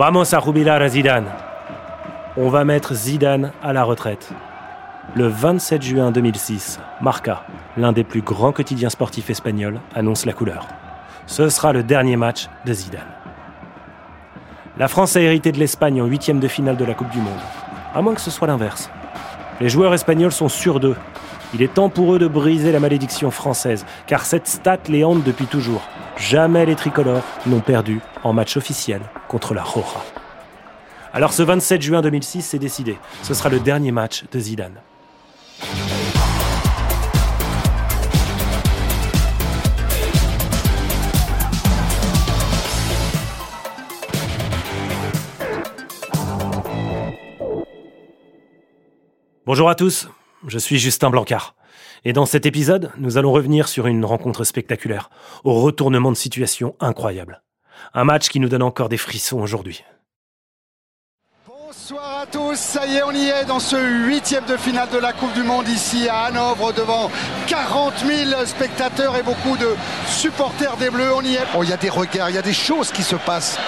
Vamos a jubilar a Zidane. On va mettre Zidane à la retraite. Le 27 juin 2006, Marca, l'un des plus grands quotidiens sportifs espagnols, annonce la couleur. Ce sera le dernier match de Zidane. La France a hérité de l'Espagne en huitième de finale de la Coupe du Monde. À moins que ce soit l'inverse. Les joueurs espagnols sont sûrs d'eux. Il est temps pour eux de briser la malédiction française, car cette stat les hante depuis toujours. Jamais les tricolores n'ont perdu en match officiel contre la Roja. Alors ce 27 juin 2006, c'est décidé. Ce sera le dernier match de Zidane. Bonjour à tous, je suis Justin Blancard. Et dans cet épisode, nous allons revenir sur une rencontre spectaculaire, au retournement de situation incroyable. Un match qui nous donne encore des frissons aujourd'hui. Bonsoir à tous, ça y est, on y est dans ce huitième de finale de la Coupe du Monde ici à Hanovre devant 40 000 spectateurs et beaucoup de supporters des Bleus. On y est. Oh, il y a des regards, il y a des choses qui se passent.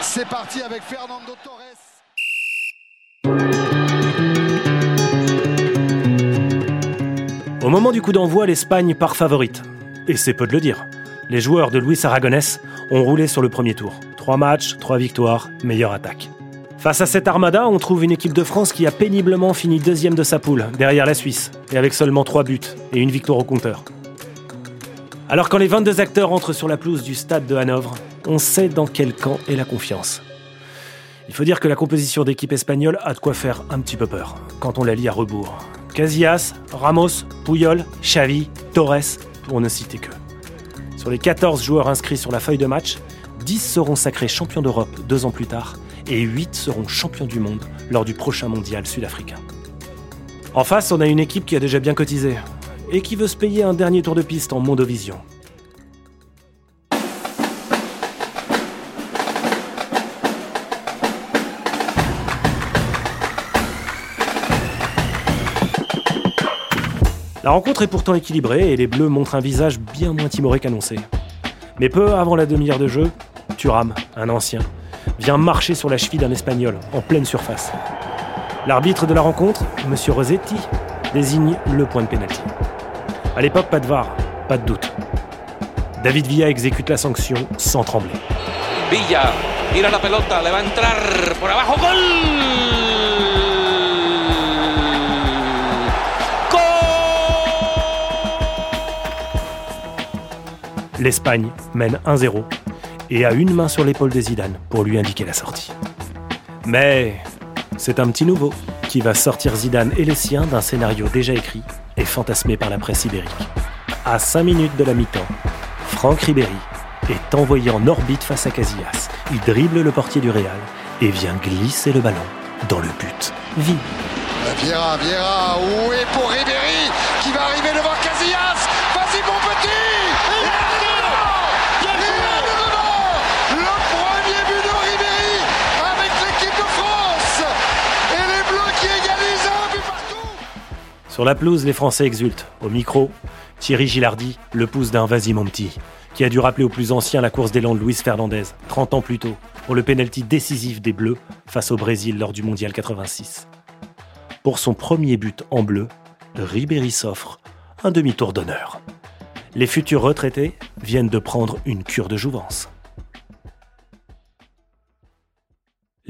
C'est parti avec Fernando Torres. Au moment du coup d'envoi, l'Espagne part favorite. Et c'est peu de le dire. Les joueurs de Luis Aragonés ont roulé sur le premier tour. Trois matchs, trois victoires, meilleure attaque. Face à cette armada, on trouve une équipe de France qui a péniblement fini deuxième de sa poule, derrière la Suisse, et avec seulement trois buts et une victoire au compteur. Alors quand les 22 acteurs entrent sur la pelouse du stade de Hanovre, on sait dans quel camp est la confiance. Il faut dire que la composition d'équipe espagnole a de quoi faire un petit peu peur, quand on la lit à rebours. Casillas, Ramos, Puyol, Xavi, Torres, pour ne citer que. Sur les 14 joueurs inscrits sur la feuille de match, 10 seront sacrés champions d'Europe deux ans plus tard et 8 seront champions du monde lors du prochain mondial sud-africain. En face, on a une équipe qui a déjà bien cotisé et qui veut se payer un dernier tour de piste en Mondovision. La rencontre est pourtant équilibrée et les Bleus montrent un visage bien moins timoré qu'annoncé. Mais peu avant la demi-heure de jeu, Thuram, un ancien, vient marcher sur la cheville d'un Espagnol en pleine surface. L'arbitre de la rencontre, M. Rossetti, désigne le point de pénalty. À l'époque, pas de VAR, pas de doute. David Villa exécute la sanction sans trembler. Villa tira la pelota, le va por abajo, gol. L'Espagne mène 1-0 et a une main sur l'épaule de Zidane pour lui indiquer la sortie. Mais c'est un petit nouveau qui va sortir Zidane et les siens d'un scénario déjà écrit et fantasmé par la presse ibérique. À 5 minutes de la mi-temps, Franck Ribéry est envoyé en orbite face à Casillas. Il dribble le portier du Real et vient glisser le ballon dans le but pour Sur la pelouse, les Français exultent. Au micro, Thierry Gilardi, le pouce d'un Vas-y mon petit, qui a dû rappeler aux plus anciens la course d'élan de Luis Fernandez, 30 ans plus tôt, pour le pénalty décisif des Bleus face au Brésil lors du Mondial 86. Pour son premier but en bleu, Ribéry s'offre un demi-tour d'honneur. Les futurs retraités viennent de prendre une cure de jouvence.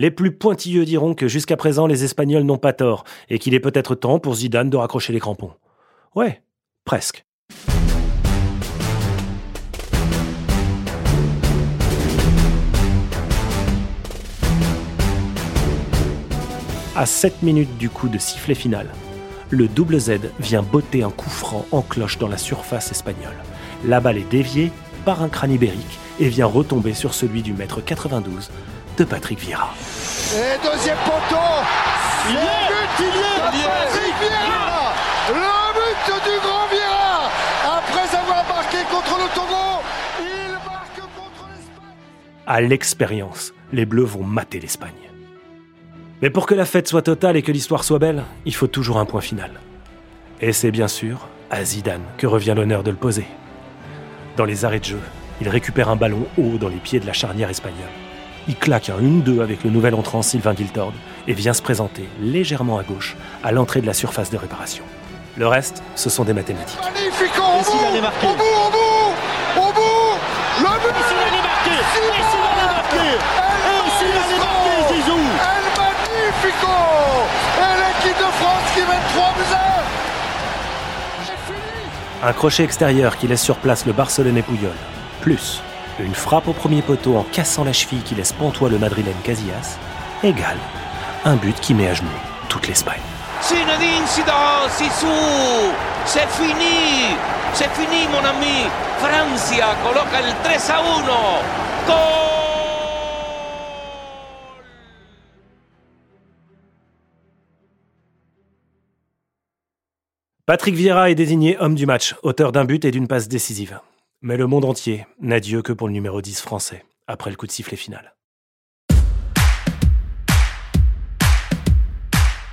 Les plus pointilleux diront que jusqu'à présent les Espagnols n'ont pas tort et qu'il est peut-être temps pour Zidane de raccrocher les crampons. Ouais, presque. À 7 minutes du coup de sifflet final, le double Z vient botter un coup franc en cloche dans la surface espagnole. La balle est déviée par un crâne ibérique et vient retomber sur celui du mètre 92 de Patrick Vieira. Et deuxième poteau Il y Le est but, il y est Il y est Patrick Vieira Le but du grand Vieira Après avoir marqué contre le Togo, il marque contre l'Espagne À l'expérience, les Bleus vont mater l'Espagne. Mais pour que la fête soit totale et que l'histoire soit belle, il faut toujours un point final. Et c'est bien sûr à Zidane que revient l'honneur de le poser. Dans les arrêts de jeu, il récupère un ballon haut dans les pieds de la charnière espagnole. Il claque un 1-2 avec le nouvel entrant Sylvain Guiltord et vient se présenter légèrement à gauche à l'entrée de la surface de réparation. Le reste, ce sont des mathématiques. Magnifique au bout, au bout, au bout, au bout, le but Et s'il allait marquer Et s'il allait marquer Et s'il allait marquer, Zizou. El Magnifico Et l'équipe de France qui met 3 buts à un. C'est fini Un crochet extérieur qui laisse sur place le Barcelonais Puyol, plus une frappe au premier poteau en cassant la cheville qui laisse pantois le madrilène Casillas, égale un but qui met à genoux toute l'Espagne. C'est fini, c'est fini mon ami. Francia coloca el 3 a 1. Gol. Patrick Vieira est désigné homme du match, auteur d'un but et d'une passe décisive. Mais le monde entier n'a Dieu que pour le numéro 10 français, après le coup de sifflet final.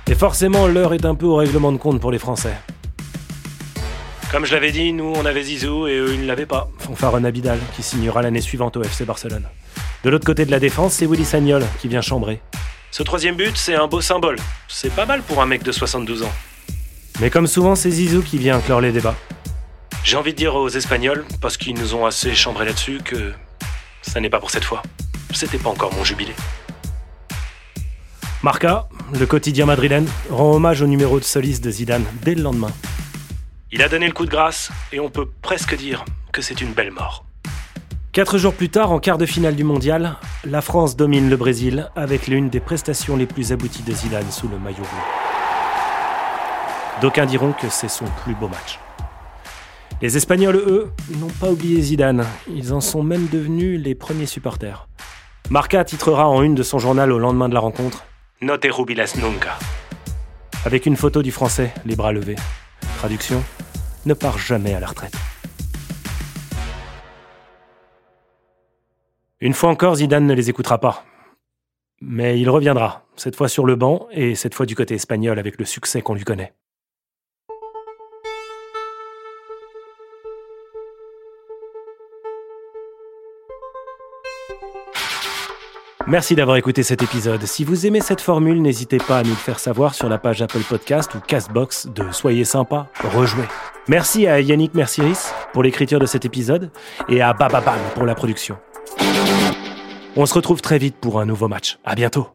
Et forcément, l'heure est un peu au règlement de compte pour les Français. Comme je l'avais dit, nous on avait Zizou et eux ils ne l'avaient pas. Fanfaron Abidal, qui signera l'année suivante au FC Barcelone. De l'autre côté de la défense, c'est Willy Sagnol qui vient chambrer. Ce troisième but, c'est un beau symbole. C'est pas mal pour un mec de 72 ans. Mais comme souvent, c'est Zizou qui vient clore les débats. J'ai envie de dire aux Espagnols, parce qu'ils nous ont assez chambré là-dessus, que ça n'est pas pour cette fois. C'était pas encore mon jubilé. Marca, le quotidien madrilène, rend hommage au numéro de soliste de Zidane dès le lendemain. Il a donné le coup de grâce et on peut presque dire que c'est une belle mort. Quatre jours plus tard, en quart de finale du mondial, la France domine le Brésil avec l'une des prestations les plus abouties de Zidane sous le maillot bleu. D'aucuns diront que c'est son plus beau match. Les Espagnols, eux, n'ont pas oublié Zidane. Ils en sont même devenus les premiers supporters. Marca titrera en une de son journal au lendemain de la rencontre No te jubilas nunca. Avec une photo du français, les bras levés. Traduction Ne pars jamais à la retraite. Une fois encore, Zidane ne les écoutera pas. Mais il reviendra, cette fois sur le banc et cette fois du côté espagnol avec le succès qu'on lui connaît. Merci d'avoir écouté cet épisode. Si vous aimez cette formule, n'hésitez pas à nous le faire savoir sur la page Apple Podcast ou Castbox de Soyez sympa, rejouez. Merci à Yannick Mercieris pour l'écriture de cet épisode et à Bababam pour la production. On se retrouve très vite pour un nouveau match. À bientôt.